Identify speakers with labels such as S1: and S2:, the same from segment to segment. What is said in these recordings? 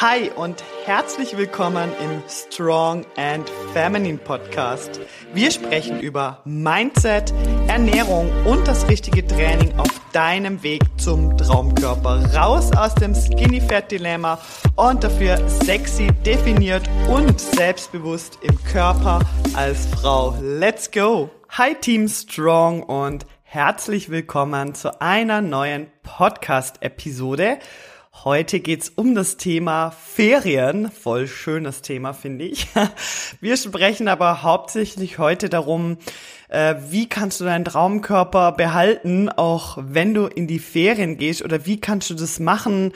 S1: Hi und herzlich willkommen im Strong and Feminine Podcast. Wir sprechen über Mindset, Ernährung und das richtige Training auf deinem Weg zum Traumkörper. Raus aus dem Skinny Fat Dilemma und dafür sexy, definiert und selbstbewusst im Körper als Frau. Let's go! Hi Team Strong und herzlich willkommen zu einer neuen Podcast-Episode. Heute geht's um das Thema Ferien. Voll schönes Thema, finde ich. Wir sprechen aber hauptsächlich heute darum, äh, wie kannst du deinen Traumkörper behalten, auch wenn du in die Ferien gehst oder wie kannst du das machen,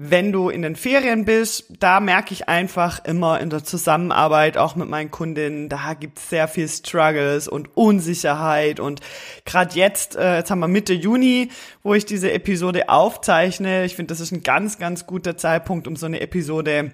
S1: wenn du in den Ferien bist, da merke ich einfach immer in der Zusammenarbeit auch mit meinen Kundinnen, da gibt's sehr viel Struggles und Unsicherheit und gerade jetzt, äh, jetzt haben wir Mitte Juni, wo ich diese Episode aufzeichne. Ich finde, das ist ein ganz, ganz guter Zeitpunkt, um so eine Episode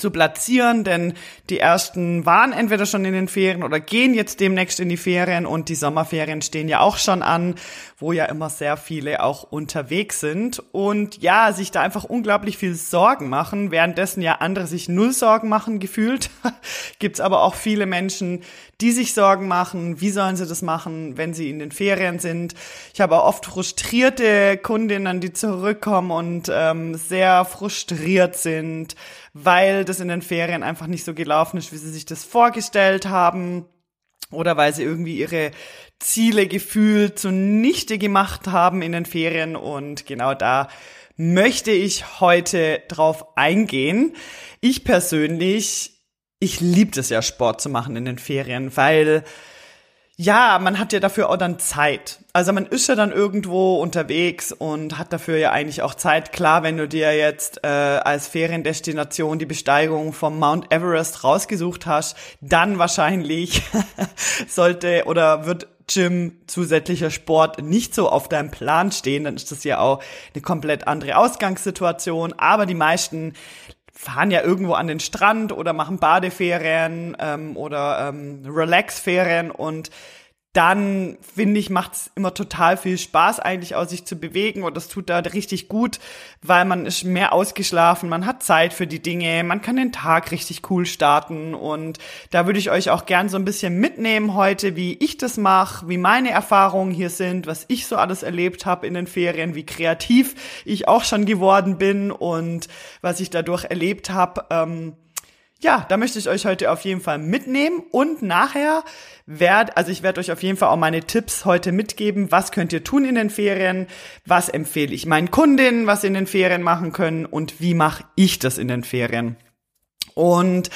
S1: zu platzieren, denn die ersten waren entweder schon in den Ferien oder gehen jetzt demnächst in die Ferien und die Sommerferien stehen ja auch schon an, wo ja immer sehr viele auch unterwegs sind. Und ja, sich da einfach unglaublich viel Sorgen machen, währenddessen ja andere sich null Sorgen machen gefühlt, gibt's aber auch viele Menschen, die sich Sorgen machen, wie sollen sie das machen, wenn sie in den Ferien sind. Ich habe auch oft frustrierte Kundinnen, die zurückkommen und ähm, sehr frustriert sind, weil das in den Ferien einfach nicht so gelaufen ist, wie sie sich das vorgestellt haben oder weil sie irgendwie ihre Ziele gefühlt zunichte gemacht haben in den Ferien und genau da möchte ich heute drauf eingehen. Ich persönlich ich liebe es ja, Sport zu machen in den Ferien, weil ja, man hat ja dafür auch dann Zeit. Also man ist ja dann irgendwo unterwegs und hat dafür ja eigentlich auch Zeit. Klar, wenn du dir jetzt äh, als Feriendestination die Besteigung vom Mount Everest rausgesucht hast, dann wahrscheinlich sollte oder wird Gym, zusätzlicher Sport nicht so auf deinem Plan stehen, dann ist das ja auch eine komplett andere Ausgangssituation. Aber die meisten fahren ja irgendwo an den Strand oder machen Badeferien ähm, oder ähm, Relaxferien und dann finde ich, macht es immer total viel Spaß, eigentlich auch sich zu bewegen und das tut da richtig gut, weil man ist mehr ausgeschlafen, man hat Zeit für die Dinge, man kann den Tag richtig cool starten und da würde ich euch auch gern so ein bisschen mitnehmen heute, wie ich das mache, wie meine Erfahrungen hier sind, was ich so alles erlebt habe in den Ferien, wie kreativ ich auch schon geworden bin und was ich dadurch erlebt habe. Ähm, ja, da möchte ich euch heute auf jeden Fall mitnehmen und nachher werd, also ich werde euch auf jeden Fall auch meine Tipps heute mitgeben. Was könnt ihr tun in den Ferien? Was empfehle ich meinen Kundinnen, was sie in den Ferien machen können und wie mache ich das in den Ferien? Und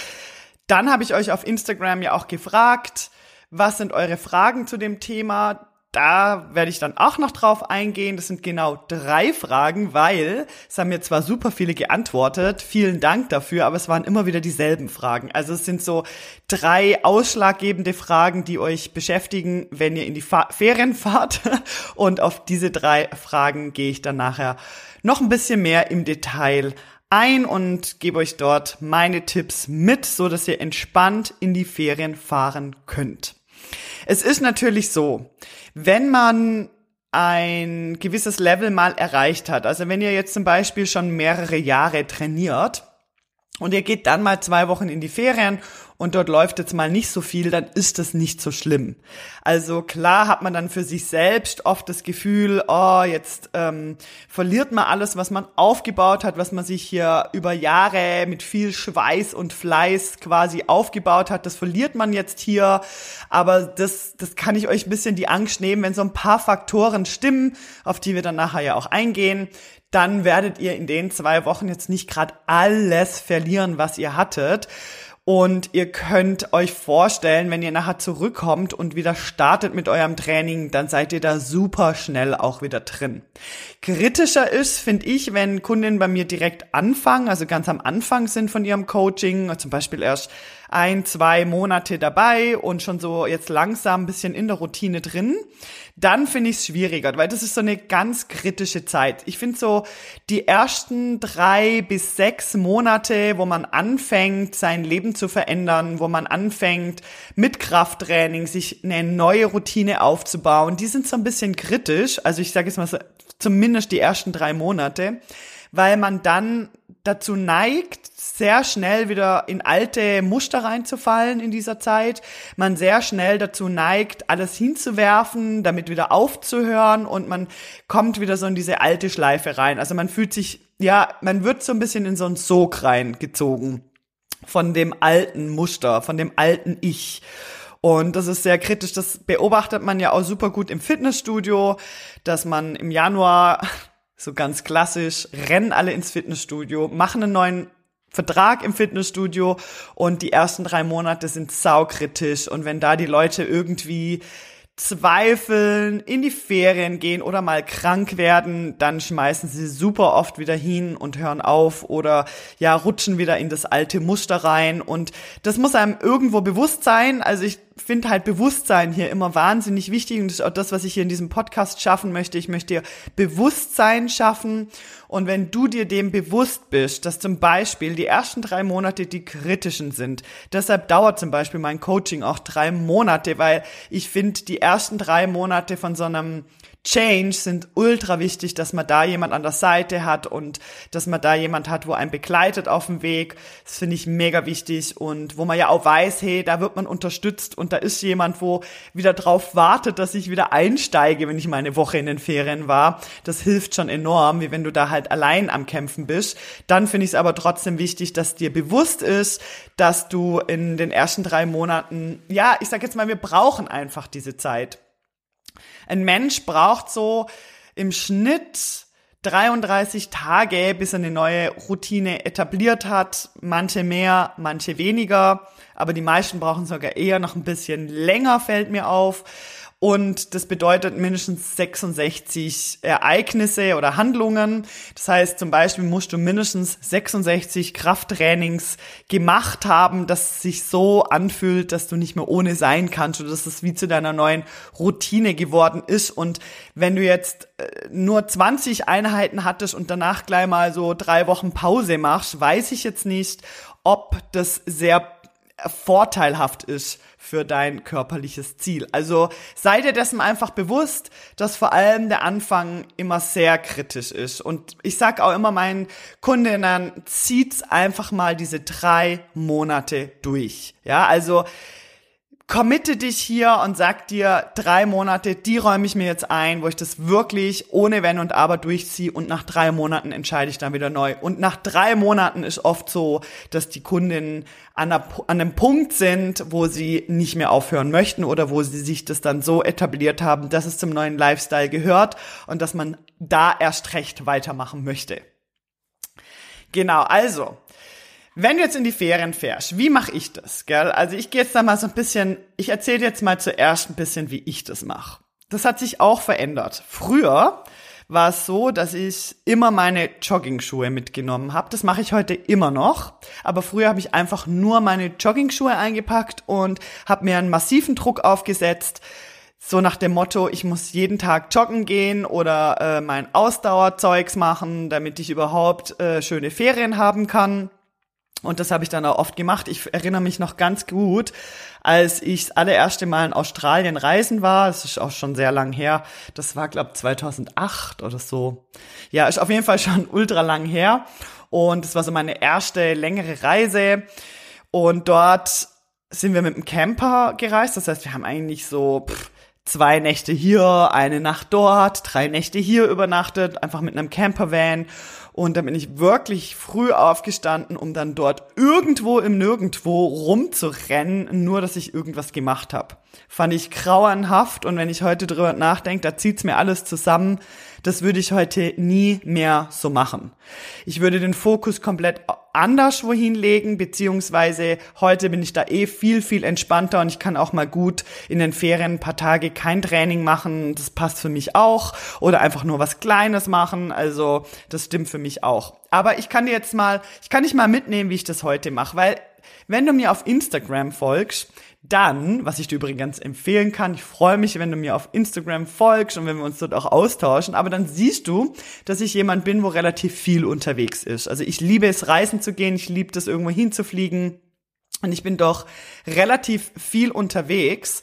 S1: dann habe ich euch auf Instagram ja auch gefragt, was sind eure Fragen zu dem Thema? Da werde ich dann auch noch drauf eingehen. Das sind genau drei Fragen, weil es haben mir zwar super viele geantwortet, vielen Dank dafür, aber es waren immer wieder dieselben Fragen. Also es sind so drei ausschlaggebende Fragen, die euch beschäftigen, wenn ihr in die Fa Ferien fahrt. Und auf diese drei Fragen gehe ich dann nachher noch ein bisschen mehr im Detail ein und gebe euch dort meine Tipps mit, so dass ihr entspannt in die Ferien fahren könnt. Es ist natürlich so, wenn man ein gewisses Level mal erreicht hat, also wenn ihr jetzt zum Beispiel schon mehrere Jahre trainiert und ihr geht dann mal zwei Wochen in die Ferien und dort läuft jetzt mal nicht so viel, dann ist das nicht so schlimm. Also klar hat man dann für sich selbst oft das Gefühl, oh, jetzt ähm, verliert man alles, was man aufgebaut hat, was man sich hier über Jahre mit viel Schweiß und Fleiß quasi aufgebaut hat, das verliert man jetzt hier. Aber das, das kann ich euch ein bisschen die Angst nehmen, wenn so ein paar Faktoren stimmen, auf die wir dann nachher ja auch eingehen, dann werdet ihr in den zwei Wochen jetzt nicht gerade alles verlieren, was ihr hattet. Und ihr könnt euch vorstellen, wenn ihr nachher zurückkommt und wieder startet mit eurem Training, dann seid ihr da super schnell auch wieder drin. Kritischer ist, finde ich, wenn Kundinnen bei mir direkt anfangen, also ganz am Anfang sind von ihrem Coaching, zum Beispiel erst ein, zwei Monate dabei und schon so jetzt langsam ein bisschen in der Routine drin, dann finde ich es schwieriger, weil das ist so eine ganz kritische Zeit. Ich finde so die ersten drei bis sechs Monate, wo man anfängt, sein Leben zu verändern, wo man anfängt, mit Krafttraining sich eine neue Routine aufzubauen, die sind so ein bisschen kritisch. Also ich sage jetzt mal so, zumindest die ersten drei Monate, weil man dann dazu neigt, sehr schnell wieder in alte Muster reinzufallen in dieser Zeit. Man sehr schnell dazu neigt, alles hinzuwerfen, damit wieder aufzuhören und man kommt wieder so in diese alte Schleife rein. Also man fühlt sich, ja, man wird so ein bisschen in so einen Sog reingezogen von dem alten Muster, von dem alten Ich. Und das ist sehr kritisch. Das beobachtet man ja auch super gut im Fitnessstudio, dass man im Januar so ganz klassisch, rennen alle ins Fitnessstudio, machen einen neuen Vertrag im Fitnessstudio und die ersten drei Monate sind saukritisch. Und wenn da die Leute irgendwie zweifeln, in die Ferien gehen oder mal krank werden, dann schmeißen sie super oft wieder hin und hören auf oder ja, rutschen wieder in das alte Muster rein und das muss einem irgendwo bewusst sein. Also ich finde halt Bewusstsein hier immer wahnsinnig wichtig und das ist auch das, was ich hier in diesem Podcast schaffen möchte. Ich möchte dir Bewusstsein schaffen und wenn du dir dem bewusst bist, dass zum Beispiel die ersten drei Monate die kritischen sind, deshalb dauert zum Beispiel mein Coaching auch drei Monate, weil ich finde, die ersten drei Monate von so einem Change sind ultra wichtig, dass man da jemand an der Seite hat und dass man da jemand hat, wo einen begleitet auf dem Weg. Das finde ich mega wichtig und wo man ja auch weiß, hey, da wird man unterstützt und da ist jemand, wo wieder drauf wartet, dass ich wieder einsteige, wenn ich mal eine Woche in den Ferien war. Das hilft schon enorm, wie wenn du da halt allein am Kämpfen bist. Dann finde ich es aber trotzdem wichtig, dass dir bewusst ist, dass du in den ersten drei Monaten, ja, ich sag jetzt mal, wir brauchen einfach diese Zeit. Ein Mensch braucht so im Schnitt 33 Tage, bis er eine neue Routine etabliert hat. Manche mehr, manche weniger. Aber die meisten brauchen sogar eher noch ein bisschen länger, fällt mir auf. Und das bedeutet mindestens 66 Ereignisse oder Handlungen. Das heißt, zum Beispiel musst du mindestens 66 Krafttrainings gemacht haben, dass sich so anfühlt, dass du nicht mehr ohne sein kannst oder dass es wie zu deiner neuen Routine geworden ist. Und wenn du jetzt äh, nur 20 Einheiten hattest und danach gleich mal so drei Wochen Pause machst, weiß ich jetzt nicht, ob das sehr vorteilhaft ist für dein körperliches Ziel. Also sei dir dessen einfach bewusst, dass vor allem der Anfang immer sehr kritisch ist. Und ich sag auch immer meinen Kundinnen, zieht's einfach mal diese drei Monate durch. Ja, also committe dich hier und sag dir, drei Monate, die räume ich mir jetzt ein, wo ich das wirklich ohne Wenn und Aber durchziehe und nach drei Monaten entscheide ich dann wieder neu. Und nach drei Monaten ist oft so, dass die Kundinnen an, einer, an einem Punkt sind, wo sie nicht mehr aufhören möchten oder wo sie sich das dann so etabliert haben, dass es zum neuen Lifestyle gehört und dass man da erst recht weitermachen möchte. Genau, also, wenn du jetzt in die Ferien fährst, wie mache ich das, gell? Also ich gehe jetzt da mal so ein bisschen, ich erzähle jetzt mal zuerst ein bisschen, wie ich das mache. Das hat sich auch verändert. Früher war es so, dass ich immer meine Jogging-Schuhe mitgenommen habe. Das mache ich heute immer noch. Aber früher habe ich einfach nur meine Jogging-Schuhe eingepackt und habe mir einen massiven Druck aufgesetzt. So nach dem Motto, ich muss jeden Tag joggen gehen oder äh, mein Ausdauerzeugs machen, damit ich überhaupt äh, schöne Ferien haben kann. Und das habe ich dann auch oft gemacht. Ich erinnere mich noch ganz gut, als ich das allererste Mal in Australien reisen war. Das ist auch schon sehr lang her. Das war, glaube 2008 oder so. Ja, ist auf jeden Fall schon ultra lang her. Und das war so meine erste längere Reise. Und dort sind wir mit dem Camper gereist. Das heißt, wir haben eigentlich so pff, zwei Nächte hier, eine Nacht dort, drei Nächte hier übernachtet, einfach mit einem Campervan. Und dann bin ich wirklich früh aufgestanden, um dann dort irgendwo im Nirgendwo rumzurennen, nur dass ich irgendwas gemacht habe. Fand ich grauenhaft und wenn ich heute drüber nachdenke, da zieht's mir alles zusammen. Das würde ich heute nie mehr so machen. Ich würde den Fokus komplett anders wohin legen, beziehungsweise heute bin ich da eh viel, viel entspannter und ich kann auch mal gut in den Ferien ein paar Tage kein Training machen. Das passt für mich auch. Oder einfach nur was Kleines machen. Also das stimmt für mich auch. Aber ich kann dir jetzt mal, ich kann dich mal mitnehmen, wie ich das heute mache, weil wenn du mir auf Instagram folgst, dann, was ich dir übrigens empfehlen kann, ich freue mich, wenn du mir auf Instagram folgst und wenn wir uns dort auch austauschen, aber dann siehst du, dass ich jemand bin, wo relativ viel unterwegs ist. Also ich liebe es, reisen zu gehen, ich liebe es, irgendwo hinzufliegen. Und ich bin doch relativ viel unterwegs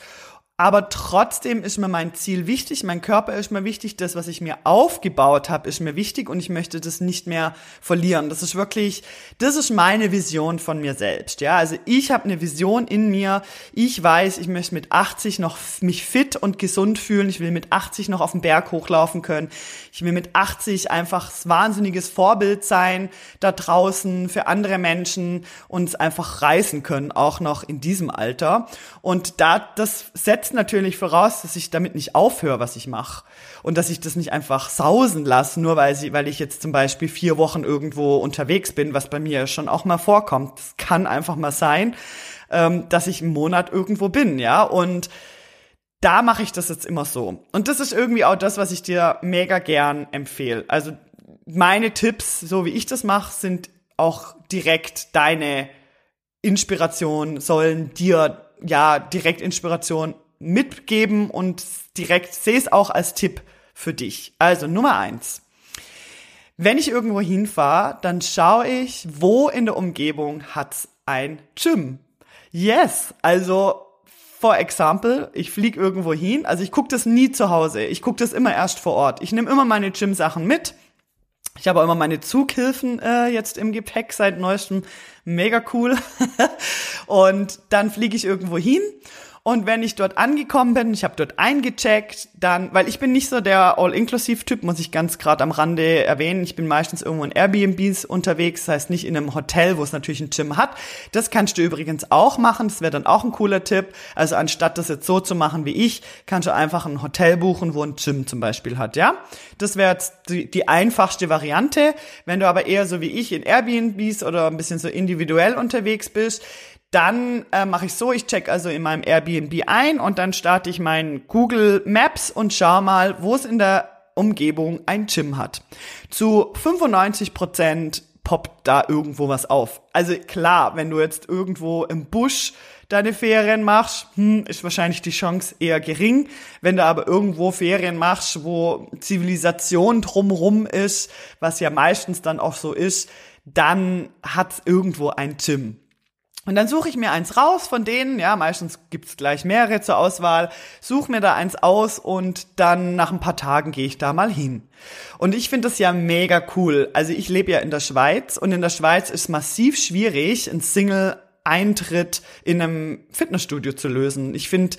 S1: aber trotzdem ist mir mein Ziel wichtig, mein Körper ist mir wichtig, das, was ich mir aufgebaut habe, ist mir wichtig und ich möchte das nicht mehr verlieren. Das ist wirklich, das ist meine Vision von mir selbst. Ja, also ich habe eine Vision in mir. Ich weiß, ich möchte mit 80 noch mich fit und gesund fühlen. Ich will mit 80 noch auf den Berg hochlaufen können. Ich will mit 80 einfach wahnsinniges Vorbild sein da draußen für andere Menschen und einfach reißen können, auch noch in diesem Alter. Und da das setzt setzt natürlich voraus, dass ich damit nicht aufhöre, was ich mache. Und dass ich das nicht einfach sausen lasse, nur weil, sie, weil ich jetzt zum Beispiel vier Wochen irgendwo unterwegs bin, was bei mir schon auch mal vorkommt. Das kann einfach mal sein, ähm, dass ich einen Monat irgendwo bin, ja. Und da mache ich das jetzt immer so. Und das ist irgendwie auch das, was ich dir mega gern empfehle. Also meine Tipps, so wie ich das mache, sind auch direkt deine Inspiration, sollen dir ja direkt Inspiration mitgeben und direkt sehe es auch als Tipp für dich. Also Nummer eins. Wenn ich irgendwo hinfahre, dann schaue ich, wo in der Umgebung hat's ein Gym. Yes, also for example, ich fliege irgendwo hin, also ich gucke das nie zu Hause, ich gucke das immer erst vor Ort. Ich nehme immer meine Gym-Sachen mit. Ich habe auch immer meine Zughilfen äh, jetzt im Gepäck seit neuestem, mega cool. und dann fliege ich irgendwo hin und wenn ich dort angekommen bin, ich habe dort eingecheckt, dann, weil ich bin nicht so der All-Inclusive-Typ, muss ich ganz gerade am Rande erwähnen. Ich bin meistens irgendwo in Airbnbs unterwegs, das heißt nicht in einem Hotel, wo es natürlich ein Gym hat. Das kannst du übrigens auch machen, das wäre dann auch ein cooler Tipp. Also anstatt das jetzt so zu machen wie ich, kannst du einfach ein Hotel buchen, wo ein Gym zum Beispiel hat, ja? Das wäre jetzt die, die einfachste Variante. Wenn du aber eher so wie ich in Airbnbs oder ein bisschen so individuell unterwegs bist, dann äh, mache ich so, ich check also in meinem Airbnb ein und dann starte ich mein Google Maps und schau mal, wo es in der Umgebung ein Gym hat. Zu 95 Prozent poppt da irgendwo was auf. Also klar, wenn du jetzt irgendwo im Busch deine Ferien machst, hm, ist wahrscheinlich die Chance eher gering. Wenn du aber irgendwo Ferien machst, wo Zivilisation drumrum ist, was ja meistens dann auch so ist, dann hat irgendwo ein Gym. Und dann suche ich mir eins raus von denen, ja, meistens gibt's gleich mehrere zur Auswahl, suche mir da eins aus und dann nach ein paar Tagen gehe ich da mal hin. Und ich finde das ja mega cool. Also ich lebe ja in der Schweiz und in der Schweiz ist massiv schwierig, ein Single-Eintritt in einem Fitnessstudio zu lösen. Ich finde,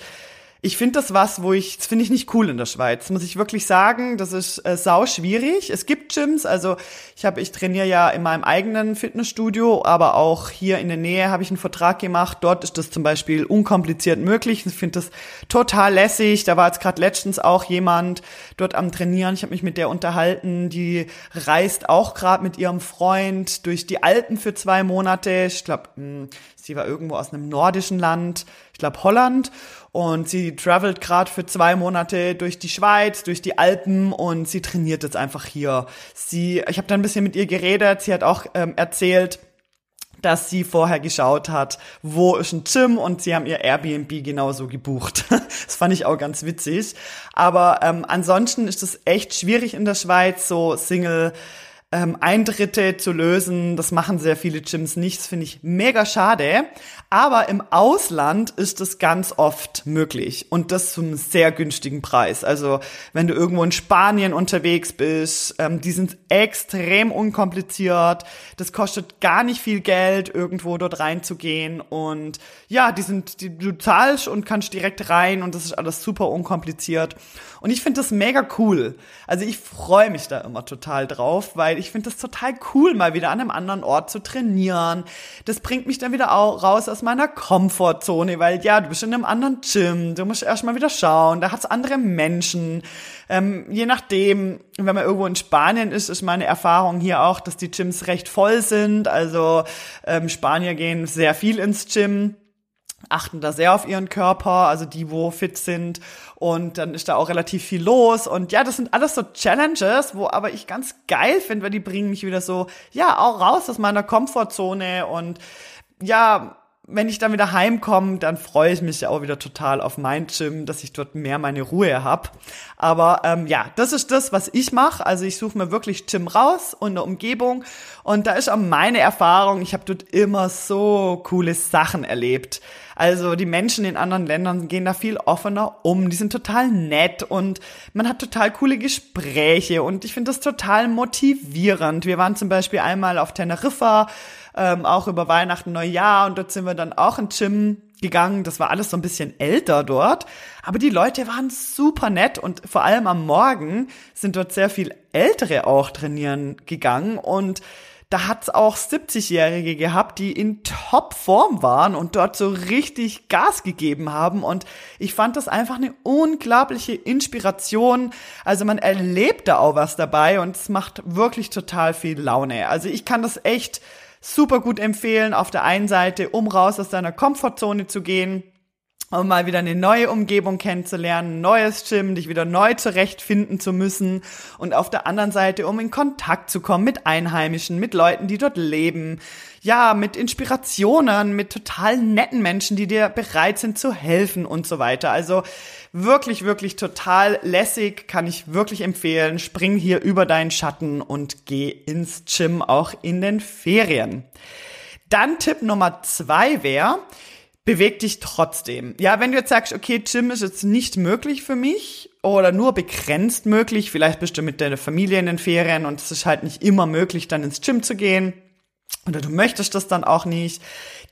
S1: ich finde das was, wo ich, das finde ich nicht cool in der Schweiz, muss ich wirklich sagen. Das ist äh, sau schwierig. Es gibt Gyms, also ich habe, ich trainiere ja in meinem eigenen Fitnessstudio, aber auch hier in der Nähe habe ich einen Vertrag gemacht. Dort ist das zum Beispiel unkompliziert möglich. Ich finde das total lässig. Da war jetzt gerade letztens auch jemand dort am Trainieren. Ich habe mich mit der unterhalten. Die reist auch gerade mit ihrem Freund durch die Alpen für zwei Monate. Ich glaube, hm, sie war irgendwo aus einem nordischen Land, glaube Holland. Und sie travelt gerade für zwei Monate durch die Schweiz, durch die Alpen und sie trainiert jetzt einfach hier. Sie, ich habe da ein bisschen mit ihr geredet. Sie hat auch ähm, erzählt, dass sie vorher geschaut hat, wo ist ein Gym und sie haben ihr Airbnb genauso gebucht. das fand ich auch ganz witzig. Aber ähm, ansonsten ist es echt schwierig in der Schweiz, so Single ähm, Eintritte zu lösen. Das machen sehr viele Gyms nicht. Das finde ich mega schade. Aber im Ausland ist es ganz oft möglich und das zum sehr günstigen Preis. Also wenn du irgendwo in Spanien unterwegs bist, ähm, die sind extrem unkompliziert. Das kostet gar nicht viel Geld, irgendwo dort reinzugehen. Und ja, die sind, die, du zahlst und kannst direkt rein und das ist alles super unkompliziert. Und ich finde das mega cool. Also ich freue mich da immer total drauf, weil ich finde das total cool, mal wieder an einem anderen Ort zu trainieren. Das bringt mich dann wieder auch raus aus meiner Komfortzone, weil ja, du bist in einem anderen Gym, du musst erstmal wieder schauen, da hat's andere Menschen. Ähm, je nachdem, wenn man irgendwo in Spanien ist, ist meine Erfahrung hier auch, dass die Gyms recht voll sind. Also ähm, Spanier gehen sehr viel ins Gym achten da sehr auf ihren Körper, also die, wo fit sind. Und dann ist da auch relativ viel los. Und ja, das sind alles so Challenges, wo aber ich ganz geil finde, weil die bringen mich wieder so, ja, auch raus aus meiner Komfortzone und ja, wenn ich dann wieder heimkomme, dann freue ich mich ja auch wieder total auf mein Gym, dass ich dort mehr meine Ruhe habe. Aber ähm, ja, das ist das, was ich mache. Also ich suche mir wirklich Gym raus und eine Umgebung. Und da ist auch meine Erfahrung, ich habe dort immer so coole Sachen erlebt. Also die Menschen in anderen Ländern gehen da viel offener um, die sind total nett und man hat total coole Gespräche und ich finde das total motivierend. Wir waren zum Beispiel einmal auf Teneriffa, ähm, auch über Weihnachten, Neujahr und dort sind wir dann auch in Gym gegangen. Das war alles so ein bisschen älter dort, aber die Leute waren super nett und vor allem am Morgen sind dort sehr viel Ältere auch trainieren gegangen und da hat's auch 70-Jährige gehabt, die in Topform waren und dort so richtig Gas gegeben haben. Und ich fand das einfach eine unglaubliche Inspiration. Also man erlebt da auch was dabei und es macht wirklich total viel Laune. Also ich kann das echt super gut empfehlen, auf der einen Seite, um raus aus deiner Komfortzone zu gehen um mal wieder eine neue Umgebung kennenzulernen, neues Gym, dich wieder neu zurechtfinden zu müssen und auf der anderen Seite, um in Kontakt zu kommen mit Einheimischen, mit Leuten, die dort leben, ja, mit Inspirationen, mit total netten Menschen, die dir bereit sind zu helfen und so weiter. Also wirklich, wirklich total lässig, kann ich wirklich empfehlen. Spring hier über deinen Schatten und geh ins Gym auch in den Ferien. Dann Tipp Nummer zwei wäre, beweg dich trotzdem. Ja, wenn du jetzt sagst, okay, Gym ist jetzt nicht möglich für mich oder nur begrenzt möglich, vielleicht bist du mit deiner Familie in den Ferien und es ist halt nicht immer möglich, dann ins Gym zu gehen oder du möchtest das dann auch nicht,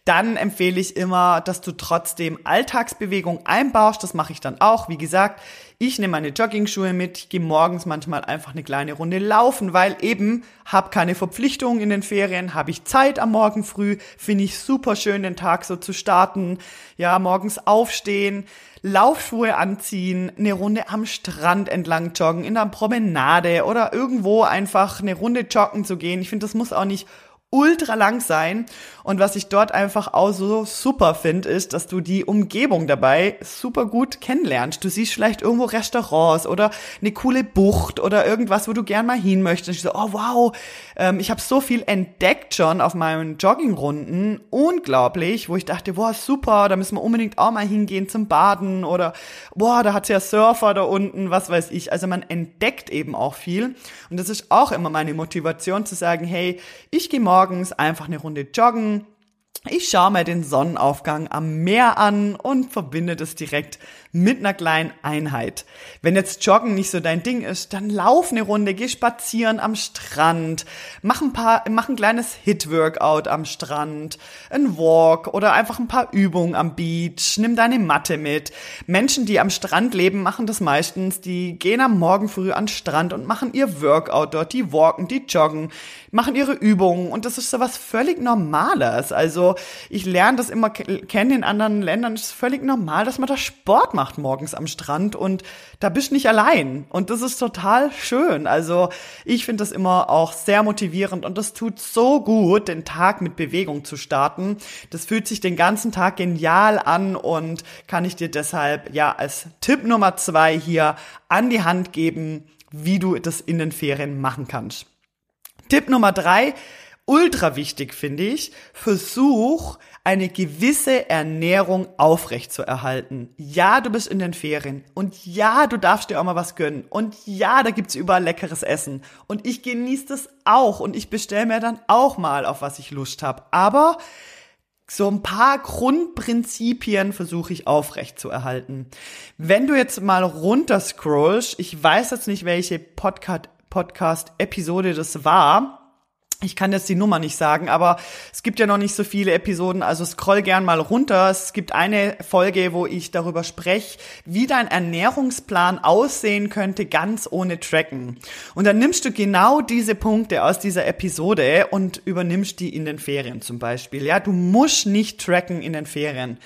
S1: dann empfehle ich immer, dass du trotzdem Alltagsbewegung einbaust. Das mache ich dann auch. Wie gesagt, ich nehme meine Jogging-Schuhe mit, ich gehe morgens manchmal einfach eine kleine Runde laufen, weil eben habe keine Verpflichtungen in den Ferien, habe ich Zeit am Morgen früh, finde ich super schön, den Tag so zu starten. Ja, morgens aufstehen, Laufschuhe anziehen, eine Runde am Strand entlang joggen, in der Promenade oder irgendwo einfach eine Runde joggen zu gehen. Ich finde, das muss auch nicht ultra lang sein. Und was ich dort einfach auch so super finde, ist, dass du die Umgebung dabei super gut kennenlernst. Du siehst vielleicht irgendwo Restaurants oder eine coole Bucht oder irgendwas, wo du gern mal hin möchtest. Und ich so, oh wow, ähm, ich habe so viel entdeckt schon auf meinen Joggingrunden. Unglaublich, wo ich dachte, boah, super, da müssen wir unbedingt auch mal hingehen zum Baden oder boah, da hat's ja Surfer da unten, was weiß ich. Also man entdeckt eben auch viel. Und das ist auch immer meine Motivation zu sagen, hey, ich gehe morgen morgens einfach eine Runde joggen. Ich schaue mir den Sonnenaufgang am Meer an und verbinde das direkt mit einer kleinen Einheit. Wenn jetzt Joggen nicht so dein Ding ist, dann lauf eine Runde, geh spazieren am Strand, mach ein paar, mach ein kleines Hit-Workout am Strand, ein Walk oder einfach ein paar Übungen am Beach, nimm deine Matte mit. Menschen, die am Strand leben, machen das meistens, die gehen am Morgen früh an den Strand und machen ihr Workout dort, die walken, die joggen, machen ihre Übungen und das ist so was völlig Normales. Also ich lerne das immer kennen in anderen Ländern, es ist völlig normal, dass man da Sport macht macht morgens am Strand und da bist du nicht allein. Und das ist total schön. Also ich finde das immer auch sehr motivierend und das tut so gut, den Tag mit Bewegung zu starten. Das fühlt sich den ganzen Tag genial an und kann ich dir deshalb ja als Tipp Nummer zwei hier an die Hand geben, wie du das in den Ferien machen kannst. Tipp Nummer drei, ultra wichtig finde ich, versuch eine gewisse Ernährung aufrecht zu erhalten. Ja, du bist in den Ferien und ja, du darfst dir auch mal was gönnen und ja, da gibt's überall leckeres Essen und ich genieße das auch und ich bestelle mir dann auch mal, auf was ich Lust habe. Aber so ein paar Grundprinzipien versuche ich aufrecht zu erhalten. Wenn du jetzt mal runterscrollst, ich weiß jetzt nicht, welche Podcast-Episode das war, ich kann jetzt die Nummer nicht sagen, aber es gibt ja noch nicht so viele Episoden, also scroll gern mal runter. Es gibt eine Folge, wo ich darüber spreche, wie dein Ernährungsplan aussehen könnte, ganz ohne Tracken. Und dann nimmst du genau diese Punkte aus dieser Episode und übernimmst die in den Ferien zum Beispiel. Ja, du musst nicht tracken in den Ferien.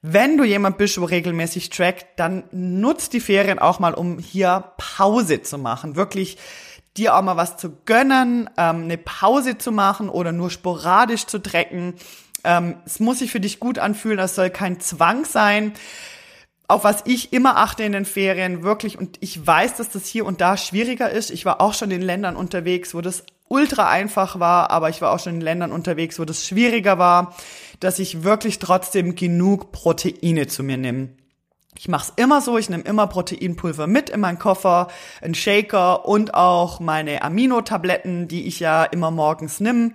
S1: Wenn du jemand bist, wo regelmäßig trackt, dann nutzt die Ferien auch mal, um hier Pause zu machen. Wirklich dir auch mal was zu gönnen, ähm, eine Pause zu machen oder nur sporadisch zu trecken. Ähm, es muss sich für dich gut anfühlen, das soll kein Zwang sein. Auf was ich immer achte in den Ferien, wirklich, und ich weiß, dass das hier und da schwieriger ist. Ich war auch schon in Ländern unterwegs, wo das ultra einfach war, aber ich war auch schon in Ländern unterwegs, wo das schwieriger war, dass ich wirklich trotzdem genug Proteine zu mir nehme. Ich mache es immer so, ich nehme immer Proteinpulver mit in meinen Koffer, einen Shaker und auch meine Aminotabletten, die ich ja immer morgens nimm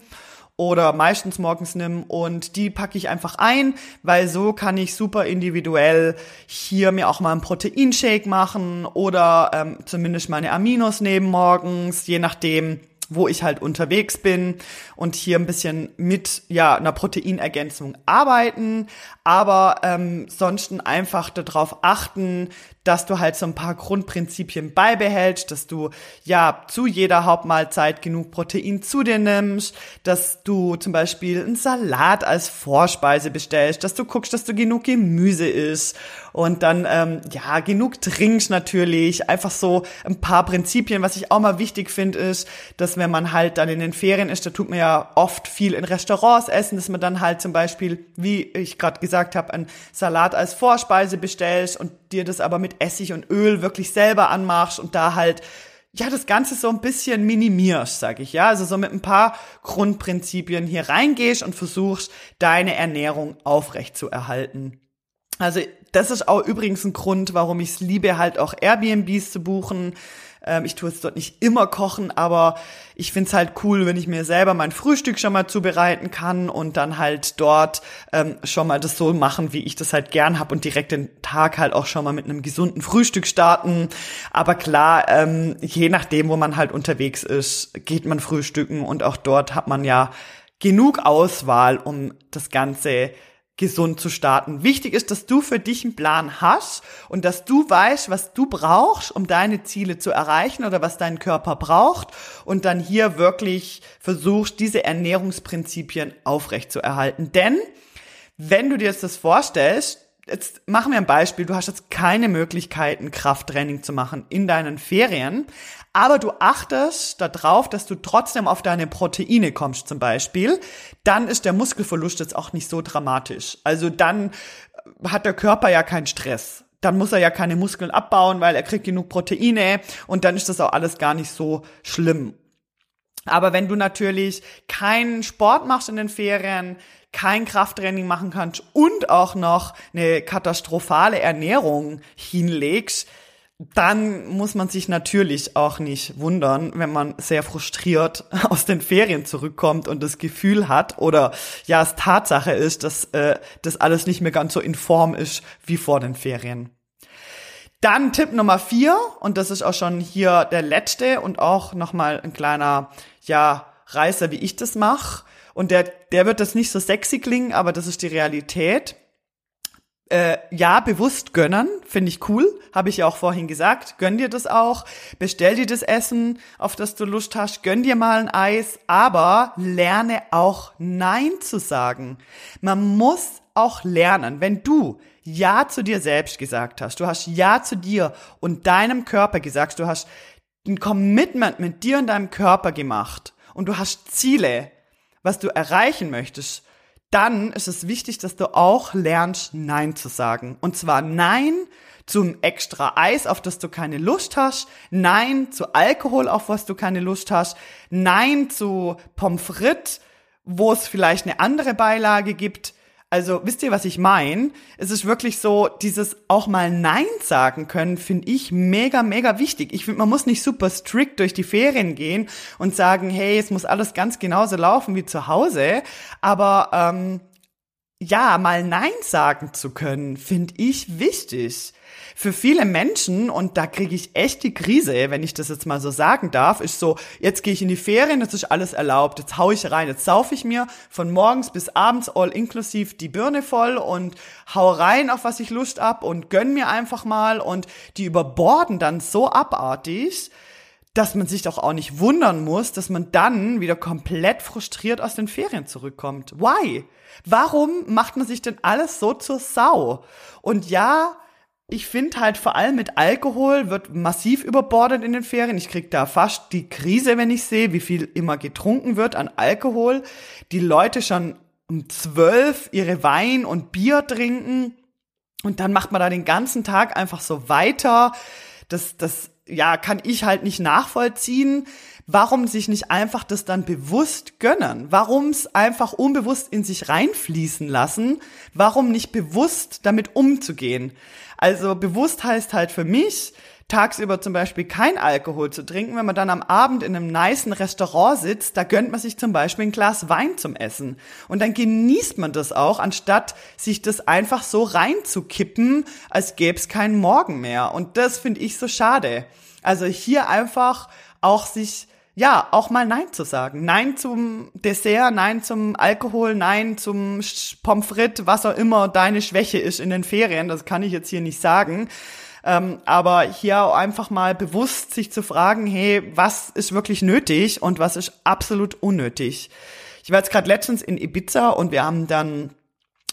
S1: oder meistens morgens nimm. Und die packe ich einfach ein, weil so kann ich super individuell hier mir auch mal einen Proteinshake machen oder ähm, zumindest meine Aminos nehmen morgens, je nachdem, wo ich halt unterwegs bin und hier ein bisschen mit ja einer Proteinergänzung arbeiten, aber ähm, sonst einfach darauf achten, dass du halt so ein paar Grundprinzipien beibehältst, dass du ja zu jeder Hauptmahlzeit genug Protein zu dir nimmst, dass du zum Beispiel einen Salat als Vorspeise bestellst, dass du guckst, dass du genug Gemüse isst und dann ähm, ja genug trinkst natürlich. Einfach so ein paar Prinzipien. Was ich auch mal wichtig finde, ist, dass wenn man halt dann in den Ferien ist, da tut man ja oft viel in Restaurants essen, dass man dann halt zum Beispiel, wie ich gerade gesagt habe, einen Salat als Vorspeise bestellst und dir das aber mit Essig und Öl wirklich selber anmachst und da halt ja, das Ganze so ein bisschen minimierst, sag ich, ja. Also so mit ein paar Grundprinzipien hier reingehst und versuchst, deine Ernährung aufrecht zu erhalten. Also das ist auch übrigens ein Grund, warum ich es liebe, halt auch Airbnbs zu buchen, ähm, ich tue es dort nicht immer kochen, aber ich find's halt cool, wenn ich mir selber mein Frühstück schon mal zubereiten kann und dann halt dort ähm, schon mal das so machen, wie ich das halt gern hab und direkt den Tag halt auch schon mal mit einem gesunden Frühstück starten. Aber klar, ähm, je nachdem, wo man halt unterwegs ist, geht man frühstücken und auch dort hat man ja genug Auswahl, um das Ganze gesund zu starten. Wichtig ist, dass du für dich einen Plan hast und dass du weißt, was du brauchst, um deine Ziele zu erreichen oder was dein Körper braucht und dann hier wirklich versuchst, diese Ernährungsprinzipien aufrecht zu erhalten. Denn wenn du dir jetzt das vorstellst, jetzt machen wir ein Beispiel, du hast jetzt keine Möglichkeiten, Krafttraining zu machen in deinen Ferien, aber du achtest darauf, dass du trotzdem auf deine Proteine kommst zum Beispiel, dann ist der Muskelverlust jetzt auch nicht so dramatisch. Also dann hat der Körper ja keinen Stress. Dann muss er ja keine Muskeln abbauen, weil er kriegt genug Proteine und dann ist das auch alles gar nicht so schlimm. Aber wenn du natürlich keinen Sport machst in den Ferien, kein Krafttraining machen kannst und auch noch eine katastrophale Ernährung hinlegst, dann muss man sich natürlich auch nicht wundern, wenn man sehr frustriert aus den Ferien zurückkommt und das Gefühl hat oder ja es Tatsache ist, dass äh, das alles nicht mehr ganz so in Form ist wie vor den Ferien. Dann Tipp Nummer vier und das ist auch schon hier der letzte und auch nochmal ein kleiner ja Reißer, wie ich das mache. Und der, der wird das nicht so sexy klingen, aber das ist die Realität äh, ja, bewusst gönnen, finde ich cool, habe ich ja auch vorhin gesagt. Gönn dir das auch, bestell dir das Essen, auf das du Lust hast, gönn dir mal ein Eis, aber lerne auch Nein zu sagen. Man muss auch lernen, wenn du Ja zu dir selbst gesagt hast, du hast Ja zu dir und deinem Körper gesagt, du hast ein Commitment mit dir und deinem Körper gemacht und du hast Ziele, was du erreichen möchtest, dann ist es wichtig, dass du auch lernst, Nein zu sagen. Und zwar Nein zum extra Eis, auf das du keine Lust hast, Nein zu Alkohol, auf was du keine Lust hast, Nein zu Pommes frites, wo es vielleicht eine andere Beilage gibt, also wisst ihr, was ich meine? Es ist wirklich so, dieses auch mal Nein sagen können, finde ich mega, mega wichtig. Ich finde, man muss nicht super strikt durch die Ferien gehen und sagen, hey, es muss alles ganz genauso laufen wie zu Hause. Aber ähm, ja, mal Nein sagen zu können, finde ich wichtig für viele Menschen, und da kriege ich echt die Krise, wenn ich das jetzt mal so sagen darf, ist so, jetzt gehe ich in die Ferien, jetzt ist alles erlaubt, jetzt hau ich rein, jetzt saufe ich mir von morgens bis abends all inklusiv die Birne voll und hau rein, auf was ich Lust ab und gönn mir einfach mal und die überborden dann so abartig, dass man sich doch auch nicht wundern muss, dass man dann wieder komplett frustriert aus den Ferien zurückkommt. Why? Warum macht man sich denn alles so zur Sau? Und ja, ich finde halt vor allem mit Alkohol wird massiv überbordet in den Ferien. Ich krieg da fast die Krise, wenn ich sehe, wie viel immer getrunken wird an Alkohol. Die Leute schon um zwölf ihre Wein und Bier trinken und dann macht man da den ganzen Tag einfach so weiter. Das, das, ja, kann ich halt nicht nachvollziehen. warum sich nicht einfach das dann bewusst gönnen? Warum es einfach unbewusst in sich reinfließen lassen? Warum nicht bewusst damit umzugehen? Also bewusst heißt halt für mich, tagsüber zum Beispiel kein Alkohol zu trinken, wenn man dann am Abend in einem niceen Restaurant sitzt, da gönnt man sich zum Beispiel ein Glas Wein zum Essen. Und dann genießt man das auch, anstatt sich das einfach so reinzukippen, als gäbe es keinen Morgen mehr. Und das finde ich so schade. Also hier einfach auch sich ja, auch mal Nein zu sagen. Nein zum Dessert, Nein zum Alkohol, Nein zum Pommes frites, was auch immer deine Schwäche ist in den Ferien. Das kann ich jetzt hier nicht sagen. Ähm, aber hier einfach mal bewusst sich zu fragen, hey, was ist wirklich nötig und was ist absolut unnötig. Ich war jetzt gerade letztens in Ibiza und wir haben dann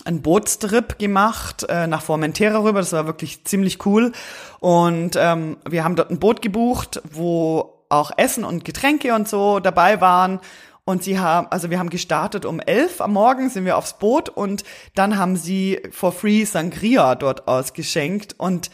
S1: einen Bootstrip gemacht äh, nach Formentera rüber. Das war wirklich ziemlich cool. Und ähm, wir haben dort ein Boot gebucht, wo auch Essen und Getränke und so dabei waren. Und sie haben, also wir haben gestartet um elf am Morgen, sind wir aufs Boot und dann haben sie for free Sangria dort ausgeschenkt. Und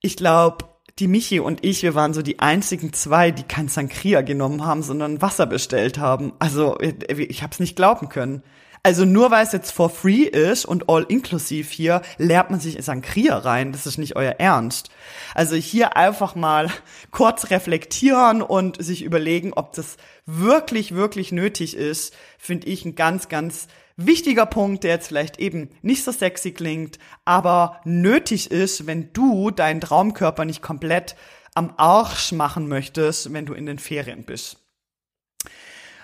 S1: ich glaube, die Michi und ich, wir waren so die einzigen zwei, die kein Sangria genommen haben, sondern Wasser bestellt haben. Also ich habe es nicht glauben können. Also nur weil es jetzt for free ist und all inklusiv hier, lernt man sich Sangria rein. Das ist nicht euer Ernst. Also hier einfach mal kurz reflektieren und sich überlegen, ob das wirklich, wirklich nötig ist, finde ich ein ganz, ganz wichtiger Punkt, der jetzt vielleicht eben nicht so sexy klingt, aber nötig ist, wenn du deinen Traumkörper nicht komplett am Arsch machen möchtest, wenn du in den Ferien bist.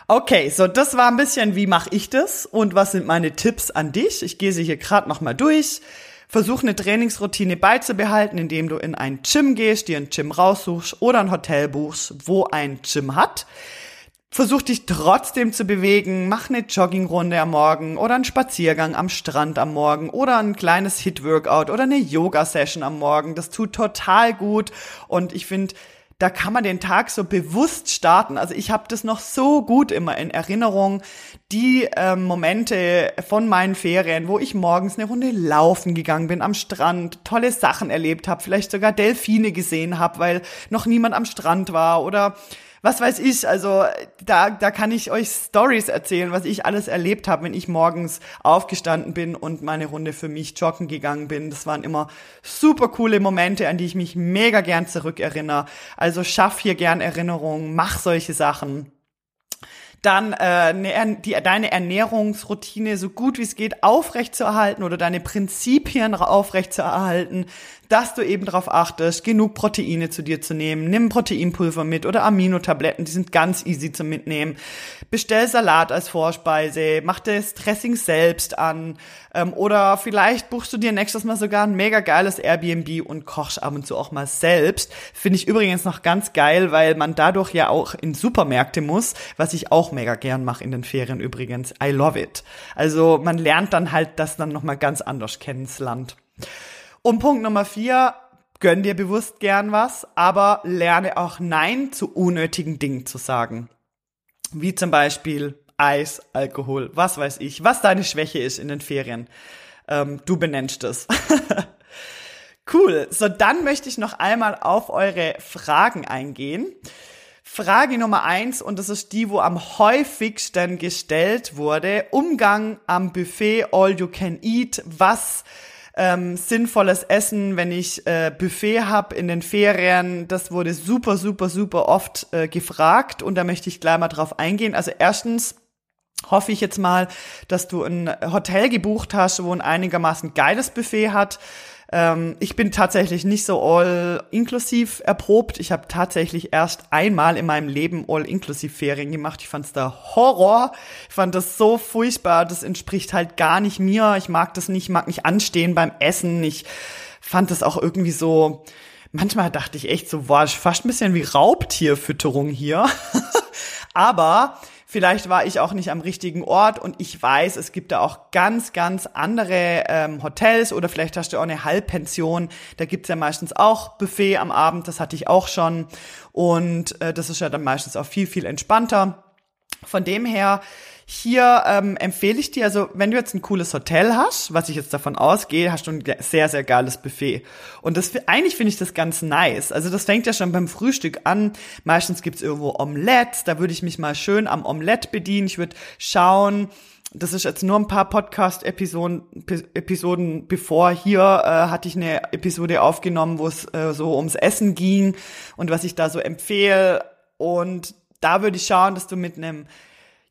S1: Okay, so das war ein bisschen, wie mache ich das und was sind meine Tipps an dich? Ich gehe sie hier gerade nochmal durch. Versuch eine Trainingsroutine beizubehalten, indem du in ein Gym gehst, dir ein Gym raussuchst oder ein Hotel buchst, wo ein Gym hat. Versuch dich trotzdem zu bewegen, mach eine Joggingrunde am Morgen oder einen Spaziergang am Strand am Morgen oder ein kleines Hit-Workout oder eine Yoga-Session am Morgen. Das tut total gut und ich finde, da kann man den Tag so bewusst starten. Also ich habe das noch so gut immer in Erinnerung, die äh, Momente von meinen Ferien, wo ich morgens eine Runde laufen gegangen bin am Strand, tolle Sachen erlebt habe, vielleicht sogar Delfine gesehen habe, weil noch niemand am Strand war oder was weiß ich, also da, da kann ich euch Stories erzählen, was ich alles erlebt habe, wenn ich morgens aufgestanden bin und meine Runde für mich joggen gegangen bin. Das waren immer super coole Momente, an die ich mich mega gern zurückerinnere. Also schaff hier gern Erinnerungen, mach solche Sachen dann äh, die, deine Ernährungsroutine so gut wie es geht aufrechtzuerhalten oder deine Prinzipien aufrechtzuerhalten, dass du eben darauf achtest, genug Proteine zu dir zu nehmen. Nimm Proteinpulver mit oder Aminotabletten, die sind ganz easy zum Mitnehmen. Bestell Salat als Vorspeise, mach das Dressing selbst an ähm, oder vielleicht buchst du dir nächstes Mal sogar ein mega geiles Airbnb und kochst ab und zu auch mal selbst. Finde ich übrigens noch ganz geil, weil man dadurch ja auch in Supermärkte muss, was ich auch mega gern mache in den Ferien übrigens. I love it. Also man lernt dann halt das dann nochmal ganz anders kennen, das Land. Und Punkt Nummer vier, gönn dir bewusst gern was, aber lerne auch Nein zu unnötigen Dingen zu sagen. Wie zum Beispiel Eis, Alkohol, was weiß ich, was deine Schwäche ist in den Ferien. Ähm, du benennst es. cool. So, dann möchte ich noch einmal auf eure Fragen eingehen. Frage Nummer eins, und das ist die, wo am häufigsten gestellt wurde. Umgang am Buffet All You Can Eat. Was ähm, sinnvolles Essen, wenn ich äh, Buffet hab in den Ferien. Das wurde super, super, super oft äh, gefragt und da möchte ich gleich mal drauf eingehen. Also erstens hoffe ich jetzt mal, dass du ein Hotel gebucht hast, wo ein einigermaßen geiles Buffet hat. Ähm, ich bin tatsächlich nicht so all-inklusiv erprobt. Ich habe tatsächlich erst einmal in meinem Leben all-inklusiv Ferien gemacht. Ich fand's da Horror. Ich fand das so furchtbar. Das entspricht halt gar nicht mir. Ich mag das nicht, mag nicht anstehen beim Essen. Ich fand das auch irgendwie so, manchmal dachte ich echt so, war fast ein bisschen wie Raubtierfütterung hier. Aber Vielleicht war ich auch nicht am richtigen Ort und ich weiß, es gibt da auch ganz, ganz andere ähm, Hotels oder vielleicht hast du auch eine Halbpension. Da gibt's ja meistens auch Buffet am Abend, das hatte ich auch schon. Und äh, das ist ja dann meistens auch viel, viel entspannter. Von dem her, hier ähm, empfehle ich dir, also wenn du jetzt ein cooles Hotel hast, was ich jetzt davon ausgehe, hast du ein sehr, sehr geiles Buffet. Und das eigentlich finde ich das ganz nice. Also das fängt ja schon beim Frühstück an. Meistens gibt's irgendwo Omelette, da würde ich mich mal schön am Omelette bedienen. Ich würde schauen, das ist jetzt nur ein paar Podcast-Episoden Episoden bevor. Hier äh, hatte ich eine Episode aufgenommen, wo es äh, so ums Essen ging und was ich da so empfehle. Und da würde ich schauen, dass du mit einem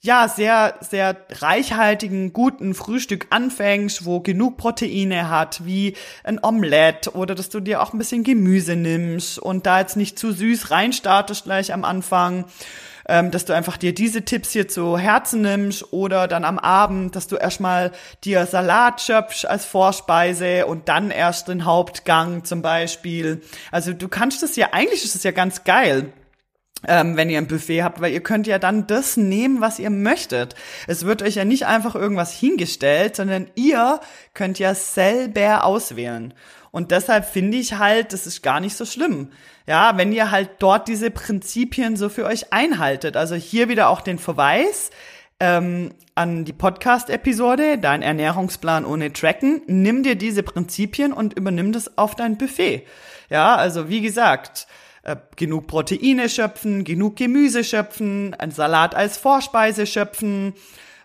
S1: ja, sehr, sehr reichhaltigen, guten Frühstück anfängst, wo genug Proteine hat, wie ein Omelette oder dass du dir auch ein bisschen Gemüse nimmst und da jetzt nicht zu süß reinstartest gleich am Anfang ähm, dass du einfach dir diese Tipps hier zu Herzen nimmst oder dann am Abend, dass du erstmal dir Salat schöpfst als Vorspeise und dann erst den Hauptgang zum Beispiel. Also du kannst das ja, eigentlich ist es ja ganz geil. Ähm, wenn ihr ein Buffet habt, weil ihr könnt ja dann das nehmen, was ihr möchtet. Es wird euch ja nicht einfach irgendwas hingestellt, sondern ihr könnt ja selber auswählen. Und deshalb finde ich halt, das ist gar nicht so schlimm. Ja, wenn ihr halt dort diese Prinzipien so für euch einhaltet. Also hier wieder auch den Verweis ähm, an die Podcast-Episode, dein Ernährungsplan ohne Tracken. Nimm dir diese Prinzipien und übernimm das auf dein Buffet. Ja, also wie gesagt, äh, genug Proteine schöpfen, genug Gemüse schöpfen, ein Salat als Vorspeise schöpfen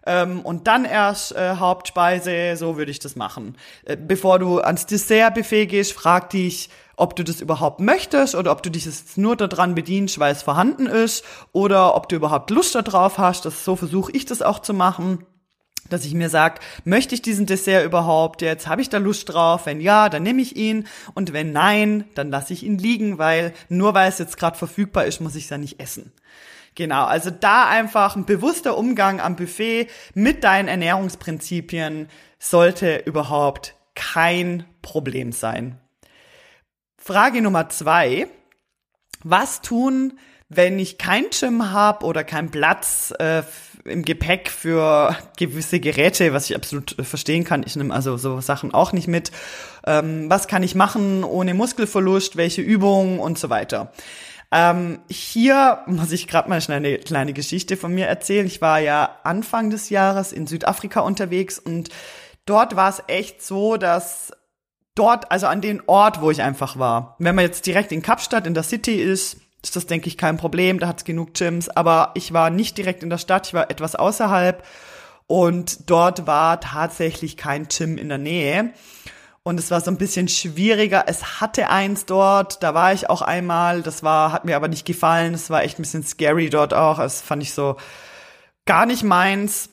S1: ähm, und dann erst äh, Hauptspeise, so würde ich das machen. Äh, bevor du ans Dessertbuffet gehst, frag dich, ob du das überhaupt möchtest oder ob du dich jetzt nur daran bedienst, weil es vorhanden ist oder ob du überhaupt Lust darauf hast. Das, so versuche ich das auch zu machen dass ich mir sag, möchte ich diesen Dessert überhaupt jetzt? Habe ich da Lust drauf? Wenn ja, dann nehme ich ihn und wenn nein, dann lasse ich ihn liegen, weil nur weil es jetzt gerade verfügbar ist, muss ich es ja nicht essen. Genau, also da einfach ein bewusster Umgang am Buffet mit deinen Ernährungsprinzipien sollte überhaupt kein Problem sein. Frage Nummer zwei. Was tun, wenn ich kein Gym habe oder keinen Platz äh, im Gepäck für gewisse Geräte, was ich absolut äh, verstehen kann. Ich nehme also so Sachen auch nicht mit. Ähm, was kann ich machen ohne Muskelverlust? Welche Übungen und so weiter. Ähm, hier muss ich gerade mal schnell eine kleine Geschichte von mir erzählen. Ich war ja Anfang des Jahres in Südafrika unterwegs und dort war es echt so, dass dort, also an den Ort, wo ich einfach war. Wenn man jetzt direkt in Kapstadt in der City ist, ist das, denke ich, kein Problem. Da hat es genug Gyms. Aber ich war nicht direkt in der Stadt, ich war etwas außerhalb. Und dort war tatsächlich kein Gym in der Nähe. Und es war so ein bisschen schwieriger. Es hatte eins dort, da war ich auch einmal. Das war, hat mir aber nicht gefallen. Es war echt ein bisschen scary dort auch. Das fand ich so gar nicht meins.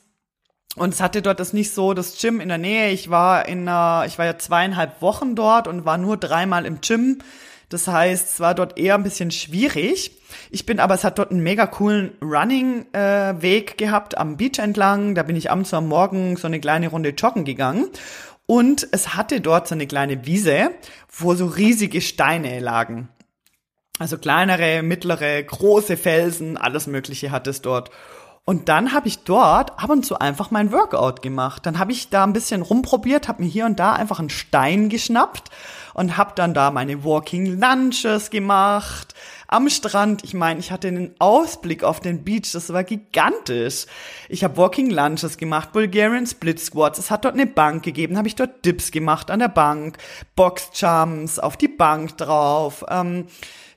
S1: Und es hatte dort das nicht so das Gym in der Nähe. Ich war in einer, ich war ja zweieinhalb Wochen dort und war nur dreimal im Gym. Das heißt, es war dort eher ein bisschen schwierig. Ich bin aber, es hat dort einen mega coolen Running-Weg äh, gehabt am Beach entlang. Da bin ich abends am Morgen so eine kleine Runde joggen gegangen. Und es hatte dort so eine kleine Wiese, wo so riesige Steine lagen. Also kleinere, mittlere, große Felsen, alles Mögliche hat es dort. Und dann habe ich dort ab und zu einfach mein Workout gemacht. Dann habe ich da ein bisschen rumprobiert, habe mir hier und da einfach einen Stein geschnappt und habe dann da meine Walking Lunches gemacht am Strand. Ich meine, ich hatte einen Ausblick auf den Beach, das war gigantisch. Ich habe Walking Lunches gemacht, Bulgarian Split Squats. Es hat dort eine Bank gegeben, habe ich dort Dips gemacht an der Bank, Box Jumps auf die Bank drauf. Ähm,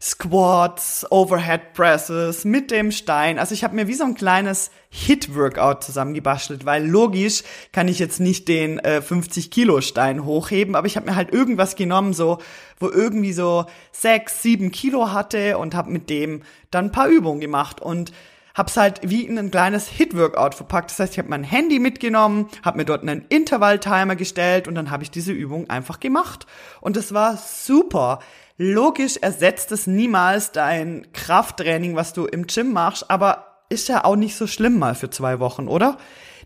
S1: Squats, Overhead Presses mit dem Stein. Also ich habe mir wie so ein kleines Hit-Workout zusammengebastelt, weil logisch kann ich jetzt nicht den äh, 50 Kilo Stein hochheben, aber ich habe mir halt irgendwas genommen, so wo irgendwie so sechs, sieben Kilo hatte und habe mit dem dann ein paar Übungen gemacht und hab's halt wie in ein kleines Hit-Workout verpackt. Das heißt, ich habe mein Handy mitgenommen, habe mir dort einen Intervall-Timer gestellt und dann habe ich diese Übung einfach gemacht. Und es war super. Logisch ersetzt es niemals dein Krafttraining, was du im Gym machst, aber ist ja auch nicht so schlimm mal für zwei Wochen, oder?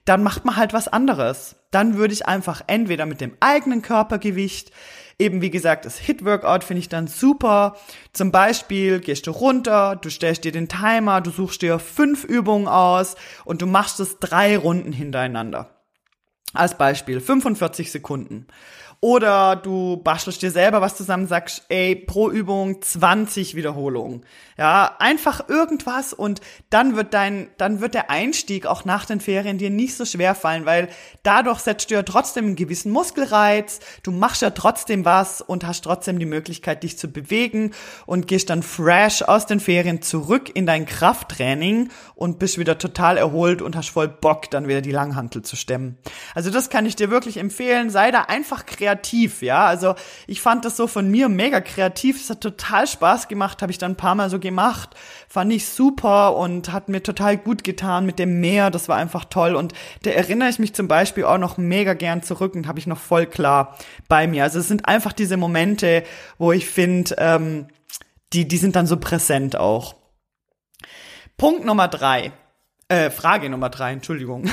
S1: Dann macht man halt was anderes. Dann würde ich einfach entweder mit dem eigenen Körpergewicht, eben wie gesagt, das Hit-Workout finde ich dann super. Zum Beispiel gehst du runter, du stellst dir den Timer, du suchst dir fünf Übungen aus und du machst es drei Runden hintereinander. Als Beispiel 45 Sekunden. Oder du bastelst dir selber was zusammen, sagst, ey, pro Übung 20 Wiederholungen. Ja, einfach irgendwas und dann wird dein, dann wird der Einstieg auch nach den Ferien dir nicht so schwer fallen, weil dadurch setzt du ja trotzdem einen gewissen Muskelreiz, du machst ja trotzdem was und hast trotzdem die Möglichkeit, dich zu bewegen und gehst dann fresh aus den Ferien zurück in dein Krafttraining und bist wieder total erholt und hast voll Bock, dann wieder die Langhantel zu stemmen. Also das kann ich dir wirklich empfehlen, sei da einfach kreativ, ja. Also ich fand das so von mir mega kreativ, es hat total Spaß gemacht, habe ich dann ein paar Mal so gemacht. Fand ich super und hat mir total gut getan mit dem Meer. Das war einfach toll. Und da erinnere ich mich zum Beispiel auch noch mega gern zurück und habe ich noch voll klar bei mir. Also es sind einfach diese Momente, wo ich finde, ähm, die, die sind dann so präsent auch. Punkt Nummer drei. Äh, Frage Nummer drei, Entschuldigung.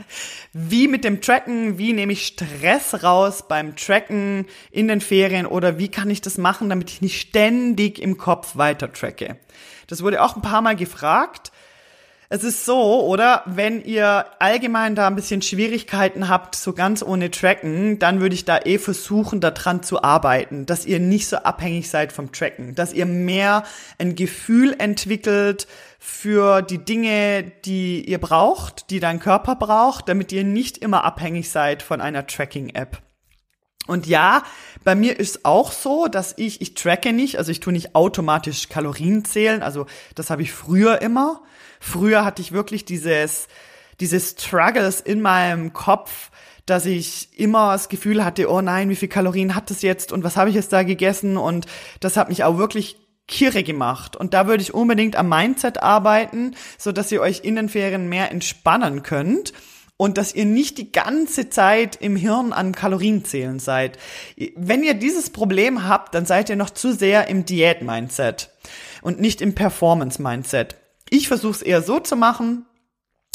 S1: wie mit dem Tracken, wie nehme ich Stress raus beim Tracken in den Ferien oder wie kann ich das machen, damit ich nicht ständig im Kopf weiter tracke? Das wurde auch ein paar Mal gefragt. Es ist so, oder? Wenn ihr allgemein da ein bisschen Schwierigkeiten habt, so ganz ohne Tracken, dann würde ich da eh versuchen, daran zu arbeiten, dass ihr nicht so abhängig seid vom Tracken, dass ihr mehr ein Gefühl entwickelt für die Dinge, die ihr braucht, die dein Körper braucht, damit ihr nicht immer abhängig seid von einer Tracking-App. Und ja, bei mir ist auch so, dass ich, ich tracke nicht, also ich tue nicht automatisch Kalorien zählen, also das habe ich früher immer. Früher hatte ich wirklich dieses, dieses Struggles in meinem Kopf, dass ich immer das Gefühl hatte, oh nein, wie viel Kalorien hat das jetzt und was habe ich jetzt da gegessen und das hat mich auch wirklich kirre gemacht. Und da würde ich unbedingt am Mindset arbeiten, so dass ihr euch in den Ferien mehr entspannen könnt und dass ihr nicht die ganze Zeit im Hirn an Kalorien zählen seid. Wenn ihr dieses Problem habt, dann seid ihr noch zu sehr im Diät-Mindset und nicht im Performance-Mindset. Ich versuche es eher so zu machen,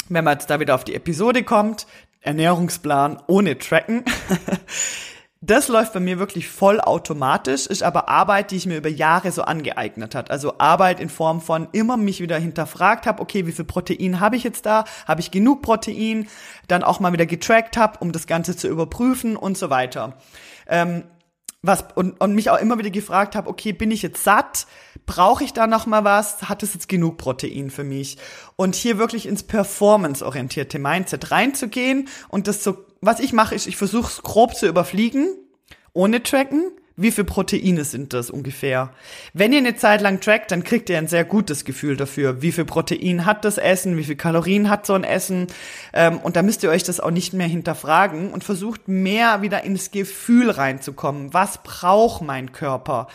S1: wenn man jetzt da wieder auf die Episode kommt, Ernährungsplan ohne Tracken. Das läuft bei mir wirklich voll automatisch, ist aber Arbeit, die ich mir über Jahre so angeeignet hat. Also Arbeit in Form von immer mich wieder hinterfragt habe, okay, wie viel Protein habe ich jetzt da? Habe ich genug Protein? Dann auch mal wieder getrackt habe, um das Ganze zu überprüfen und so weiter. Ähm, was und, und mich auch immer wieder gefragt habe, okay, bin ich jetzt satt? Brauche ich da noch mal was? Hat es jetzt genug Protein für mich? Und hier wirklich ins performance-orientierte Mindset reinzugehen und das so, was ich mache, ist, ich versuche es grob zu überfliegen, ohne tracken wie viel Proteine sind das ungefähr? Wenn ihr eine Zeit lang trackt, dann kriegt ihr ein sehr gutes Gefühl dafür, wie viel Protein hat das Essen, wie viel Kalorien hat so ein Essen. Ähm, und da müsst ihr euch das auch nicht mehr hinterfragen und versucht mehr wieder ins Gefühl reinzukommen. Was braucht mein Körper?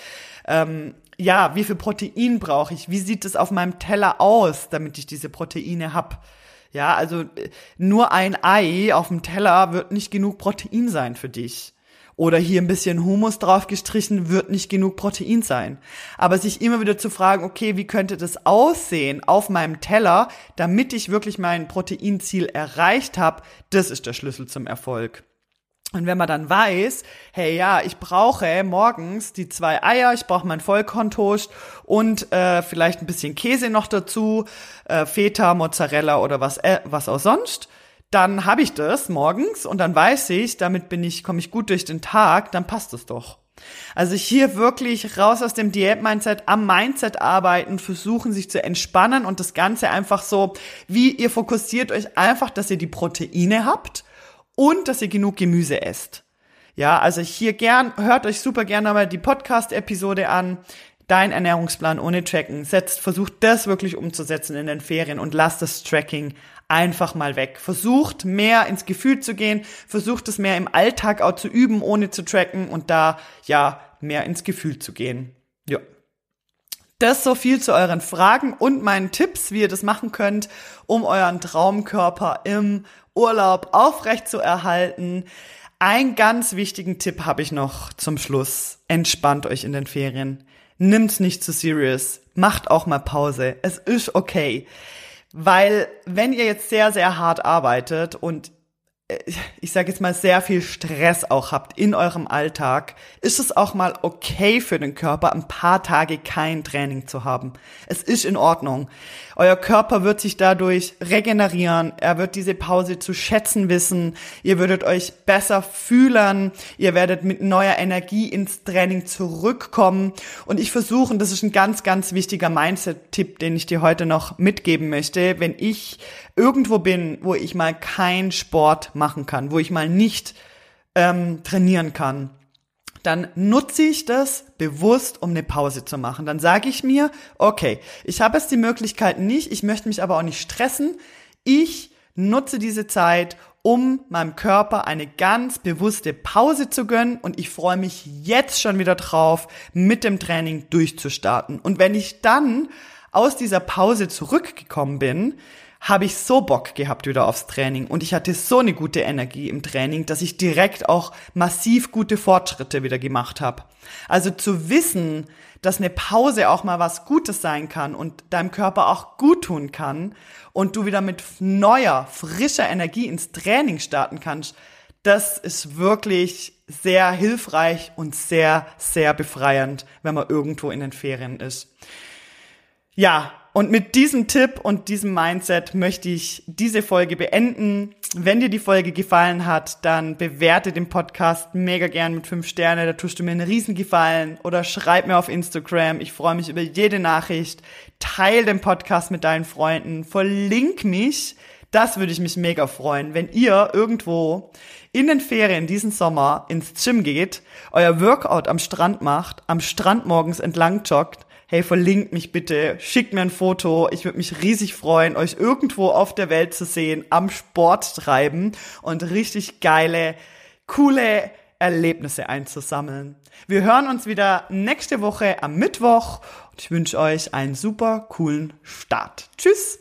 S1: Ähm, ja, wie viel Protein brauche ich? Wie sieht es auf meinem Teller aus, damit ich diese Proteine hab? Ja, also äh, nur ein Ei auf dem Teller wird nicht genug Protein sein für dich oder hier ein bisschen Humus drauf gestrichen, wird nicht genug Protein sein. Aber sich immer wieder zu fragen, okay, wie könnte das aussehen auf meinem Teller, damit ich wirklich mein Proteinziel erreicht habe, das ist der Schlüssel zum Erfolg. Und wenn man dann weiß, hey ja, ich brauche morgens die zwei Eier, ich brauche mein Vollkorntoast und äh, vielleicht ein bisschen Käse noch dazu, äh, Feta, Mozzarella oder was, äh, was auch sonst, dann habe ich das morgens und dann weiß ich, damit bin ich, komme ich gut durch den Tag, dann passt es doch. Also hier wirklich raus aus dem Diät-Mindset, am Mindset arbeiten, versuchen sich zu entspannen und das Ganze einfach so, wie ihr fokussiert euch einfach, dass ihr die Proteine habt und dass ihr genug Gemüse esst. Ja, also hier gern, hört euch super gerne mal die Podcast-Episode an. Dein Ernährungsplan ohne Tracken. Setzt, versucht das wirklich umzusetzen in den Ferien und lasst das Tracking einfach mal weg. Versucht mehr ins Gefühl zu gehen, versucht es mehr im Alltag auch zu üben, ohne zu tracken und da ja mehr ins Gefühl zu gehen. Ja. Das so viel zu euren Fragen und meinen Tipps, wie ihr das machen könnt, um euren Traumkörper im Urlaub aufrecht zu erhalten. Einen ganz wichtigen Tipp habe ich noch zum Schluss. Entspannt euch in den Ferien. Nimmt's nicht zu serious. Macht auch mal Pause. Es ist okay. Weil wenn ihr jetzt sehr, sehr hart arbeitet und ich sage jetzt mal, sehr viel Stress auch habt in eurem Alltag, ist es auch mal okay für den Körper, ein paar Tage kein Training zu haben. Es ist in Ordnung. Euer Körper wird sich dadurch regenerieren, er wird diese Pause zu schätzen wissen, ihr würdet euch besser fühlen, ihr werdet mit neuer Energie ins Training zurückkommen und ich versuche, und das ist ein ganz, ganz wichtiger Mindset-Tipp, den ich dir heute noch mitgeben möchte, wenn ich irgendwo bin, wo ich mal keinen Sport machen kann, wo ich mal nicht ähm, trainieren kann, dann nutze ich das bewusst, um eine Pause zu machen. Dann sage ich mir, okay, ich habe jetzt die Möglichkeit nicht, ich möchte mich aber auch nicht stressen. Ich nutze diese Zeit, um meinem Körper eine ganz bewusste Pause zu gönnen und ich freue mich jetzt schon wieder drauf, mit dem Training durchzustarten. Und wenn ich dann aus dieser Pause zurückgekommen bin, habe ich so Bock gehabt wieder aufs Training und ich hatte so eine gute Energie im Training, dass ich direkt auch massiv gute Fortschritte wieder gemacht habe. Also zu wissen, dass eine Pause auch mal was Gutes sein kann und deinem Körper auch gut tun kann und du wieder mit neuer, frischer Energie ins Training starten kannst, das ist wirklich sehr hilfreich und sehr, sehr befreiend, wenn man irgendwo in den Ferien ist. Ja, und mit diesem Tipp und diesem Mindset möchte ich diese Folge beenden. Wenn dir die Folge gefallen hat, dann bewerte den Podcast mega gern mit fünf Sterne. Da tust du mir einen Riesengefallen oder schreib mir auf Instagram. Ich freue mich über jede Nachricht. Teil den Podcast mit deinen Freunden. Verlink mich. Das würde ich mich mega freuen, wenn ihr irgendwo in den Ferien diesen Sommer ins Gym geht, euer Workout am Strand macht, am Strand morgens entlang joggt hey, verlinkt mich bitte, schickt mir ein Foto. Ich würde mich riesig freuen, euch irgendwo auf der Welt zu sehen, am Sport treiben und richtig geile, coole Erlebnisse einzusammeln. Wir hören uns wieder nächste Woche am Mittwoch und ich wünsche euch einen super coolen Start. Tschüss!